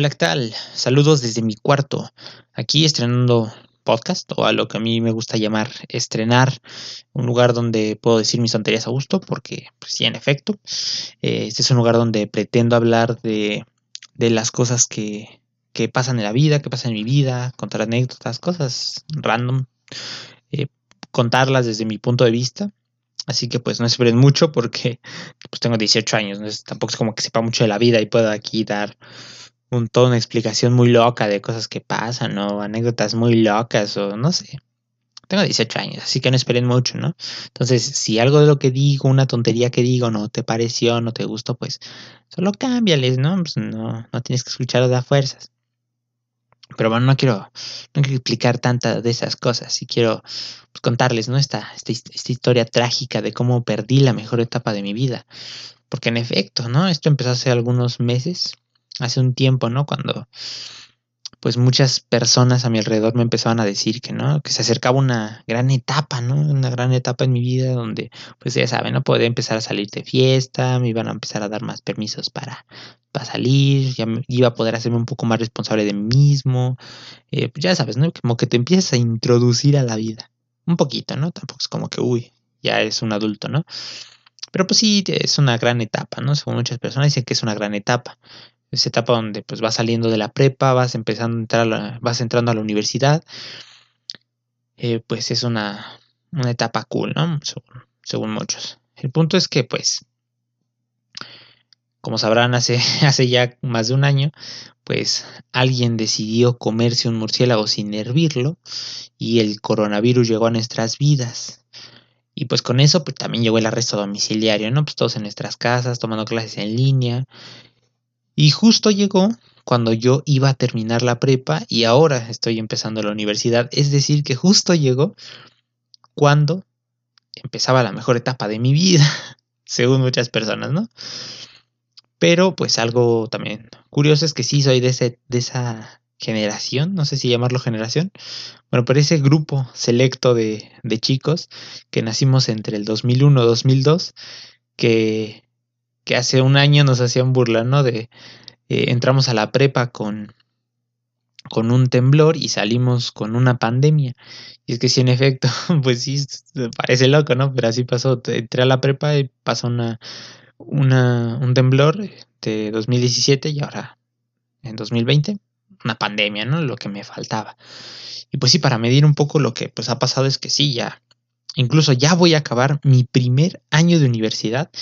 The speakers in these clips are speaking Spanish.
Hola, ¿qué tal? Saludos desde mi cuarto. Aquí estrenando podcast o a lo que a mí me gusta llamar estrenar un lugar donde puedo decir mis tonterías a gusto porque pues sí, en efecto, eh, este es un lugar donde pretendo hablar de, de las cosas que, que, pasan en la vida, que pasan en mi vida, contar anécdotas, cosas random, eh, contarlas desde mi punto de vista. Así que pues no esperen mucho porque pues tengo 18 años, ¿no? tampoco es como que sepa mucho de la vida y pueda aquí dar un, toda una explicación muy loca de cosas que pasan, o anécdotas muy locas, o no sé. Tengo 18 años, así que no esperen mucho, ¿no? Entonces, si algo de lo que digo, una tontería que digo, no te pareció, no te gustó, pues solo cámbiales, ¿no? Pues no, no tienes que escucharlo de a fuerzas. Pero bueno, no quiero, no quiero explicar tantas de esas cosas y quiero pues, contarles, ¿no? Esta, esta, esta historia trágica de cómo perdí la mejor etapa de mi vida. Porque en efecto, ¿no? Esto empezó hace algunos meses, hace un tiempo, ¿no? Cuando pues muchas personas a mi alrededor me empezaban a decir que no, que se acercaba una gran etapa, ¿no? Una gran etapa en mi vida donde, pues ya saben, no podía empezar a salir de fiesta, me iban a empezar a dar más permisos para, para salir, ya iba a poder hacerme un poco más responsable de mí mismo, eh, pues ya sabes, ¿no? Como que te empiezas a introducir a la vida, un poquito, ¿no? Tampoco es como que, uy, ya es un adulto, ¿no? Pero pues sí, es una gran etapa, ¿no? Según muchas personas dicen que es una gran etapa esa etapa donde pues vas saliendo de la prepa, vas empezando a entrar, vas entrando a la universidad, eh, pues es una, una, etapa cool, ¿no? Según, muchos. El punto es que pues, como sabrán, hace, hace ya más de un año, pues alguien decidió comerse un murciélago sin hervirlo y el coronavirus llegó a nuestras vidas. Y pues con eso pues también llegó el arresto domiciliario, ¿no? Pues todos en nuestras casas, tomando clases en línea, y justo llegó cuando yo iba a terminar la prepa y ahora estoy empezando la universidad. Es decir, que justo llegó cuando empezaba la mejor etapa de mi vida, según muchas personas, ¿no? Pero pues algo también curioso es que sí soy de, ese, de esa generación, no sé si llamarlo generación, bueno, pero ese grupo selecto de, de chicos que nacimos entre el 2001 y 2002, que que hace un año nos hacían burla, ¿no? De eh, entramos a la prepa con, con un temblor y salimos con una pandemia. Y es que sí, en efecto, pues sí, parece loco, ¿no? Pero así pasó. Entré a la prepa y pasó una, una, un temblor de 2017 y ahora en 2020 una pandemia, ¿no? Lo que me faltaba. Y pues sí, para medir un poco lo que pues ha pasado es que sí, ya, incluso ya voy a acabar mi primer año de universidad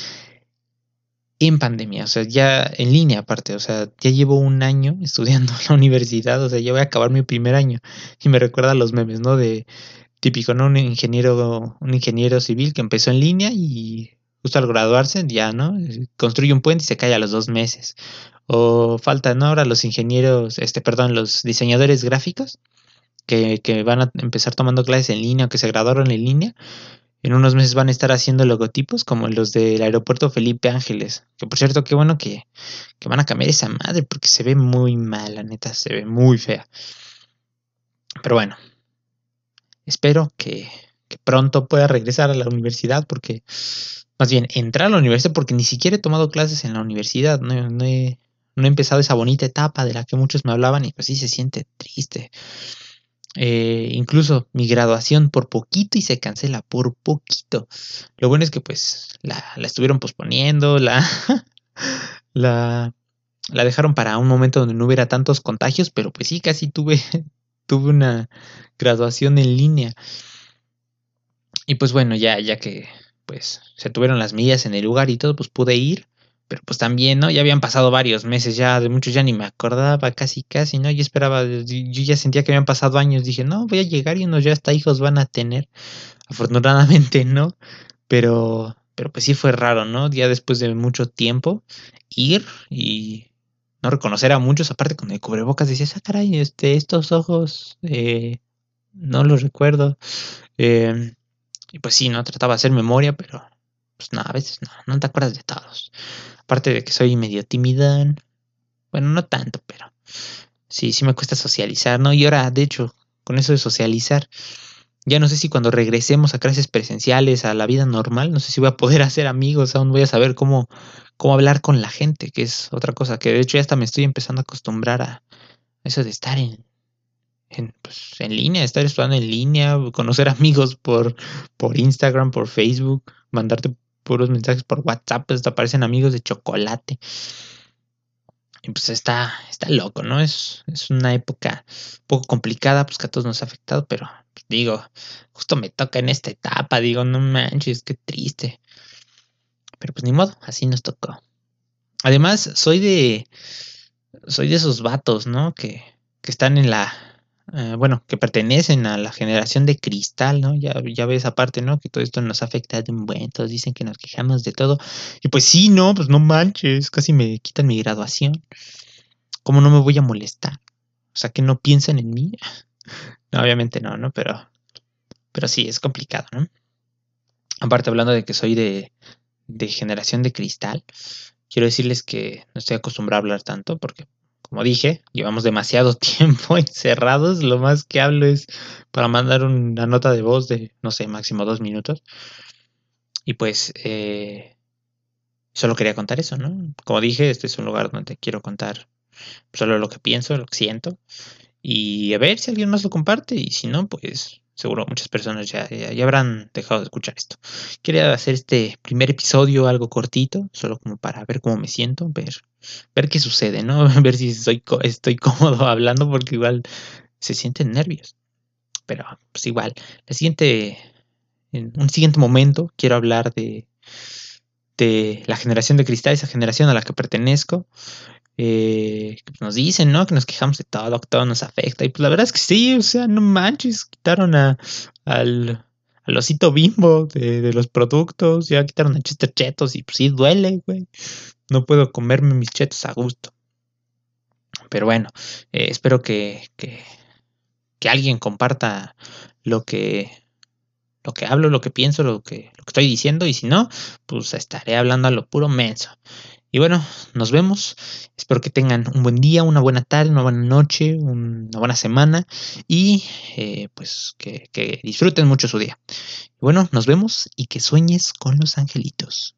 en pandemia, o sea, ya en línea aparte, o sea, ya llevo un año estudiando en la universidad, o sea, ya voy a acabar mi primer año y me recuerda a los memes, ¿no? De típico, ¿no? Un ingeniero, un ingeniero civil que empezó en línea y justo al graduarse ya, ¿no? Construye un puente y se cae a los dos meses. O falta, ¿no? Ahora los ingenieros, este, perdón, los diseñadores gráficos que, que van a empezar tomando clases en línea o que se graduaron en línea, en unos meses van a estar haciendo logotipos como los del aeropuerto Felipe Ángeles. Que por cierto, qué bueno que, van a cambiar esa madre porque se ve muy mal, la neta, se ve muy fea. Pero bueno, espero que, pronto pueda regresar a la universidad porque, más bien, entrar a la universidad porque ni siquiera he tomado clases en la universidad, no, no, he, no he empezado esa bonita etapa de la que muchos me hablaban y pues sí se siente triste. Eh, incluso mi graduación por poquito y se cancela por poquito. Lo bueno es que pues la, estuvieron posponiendo, la, la, la dejaron para un momento donde no hubiera tantos contagios, pero pues sí, casi tuve, tuve una graduación en línea. Y pues bueno, ya, ya que pues se tuvieron las medidas en el lugar y todo, pues pude ir. Pero pues también, ¿no? Ya habían pasado varios meses, ya de muchos ya ni me acordaba, casi, casi, ¿no? Yo esperaba, yo ya sentía que habían pasado años, dije, no, voy a llegar y unos ya hasta hijos van a tener. Afortunadamente no, pero, pero pues sí fue raro, ¿no? Ya después de mucho tiempo, ir y no reconocer a muchos, aparte con el cubrebocas, decías, ah, caray, este, estos ojos, eh, no los recuerdo. Eh, y pues sí, no trataba de hacer memoria, pero pues no, a veces no, no te acuerdas de todos. Aparte de que soy medio tímida. Bueno, no tanto, pero sí, sí me cuesta socializar, ¿no? Y ahora, de hecho, con eso de socializar, Ya no sé si cuando regresemos a clases presenciales, a la vida normal, no sé si voy a poder hacer amigos, aún voy a saber cómo, cómo hablar con la gente, que es otra cosa, que de hecho ya hasta me estoy empezando a acostumbrar a eso de estar en, en, pues, en línea, estar estudiando en línea, conocer amigos por, por Instagram, por Facebook, mandarte puros mensajes por WhatsApp, pues te aparecen amigos de chocolate. Y pues está, está loco, ¿no? Es, es una época un poco complicada, pues que a todos nos ha afectado, pero pues, digo, justo me toca en esta etapa, digo, no manches, qué triste. Pero pues ni modo, así nos tocó. Además, soy de. Soy de esos vatos, ¿no? Que, que están en la. Eh, bueno, que pertenecen a la generación de cristal, ¿no? Ya, ves aparte, ¿no? Que todo esto nos afecta de un buen, todos dicen que nos quejamos de todo. Y pues sí, no, pues no manches, casi me quitan mi graduación. ¿Cómo no me voy a molestar? O sea, que no piensan en mí. No, obviamente no, ¿no? Pero, pero sí, es complicado, ¿no? Aparte, hablando de que soy de, de generación de cristal, quiero decirles que no estoy acostumbrado a hablar tanto porque como dije, llevamos demasiado tiempo encerrados. Lo más que hablo es para mandar una nota de voz de, no sé, máximo dos minutos. Y pues, eh, solo quería contar eso, ¿no? Como dije, este es un lugar donde quiero contar solo lo que pienso, lo que siento. Y a ver si alguien más lo comparte. Y si no, pues seguro muchas personas ya, ya, habrán dejado de escuchar esto. Quería hacer este primer episodio algo cortito, solo como para ver cómo me siento, ver, ver qué sucede, ¿no? ver si soy, estoy cómodo hablando, porque igual se sienten nervios. Pero pues igual, la siguiente, en un siguiente momento quiero hablar de, de la generación de cristal, esa generación a la que pertenezco, eh, nos dicen, ¿no? Que nos quejamos de todo, que todo nos afecta. Y pues la verdad es que sí, o sea, no manches, quitaron a, al, al osito bimbo de, los productos, ya quitaron a Chester Chetos y pues sí duele, güey. No puedo comerme mis chetos a gusto. Pero bueno, eh, espero que, que, que, alguien comparta lo que, lo que hablo, lo que pienso, lo que, lo que estoy diciendo. Y si no, pues estaré hablando a lo puro menso. Y bueno, nos vemos. Espero que tengan un buen día, una buena tarde, una buena noche, una buena semana y eh, pues que, que disfruten mucho su día. Bueno, nos vemos y que sueñes con los angelitos.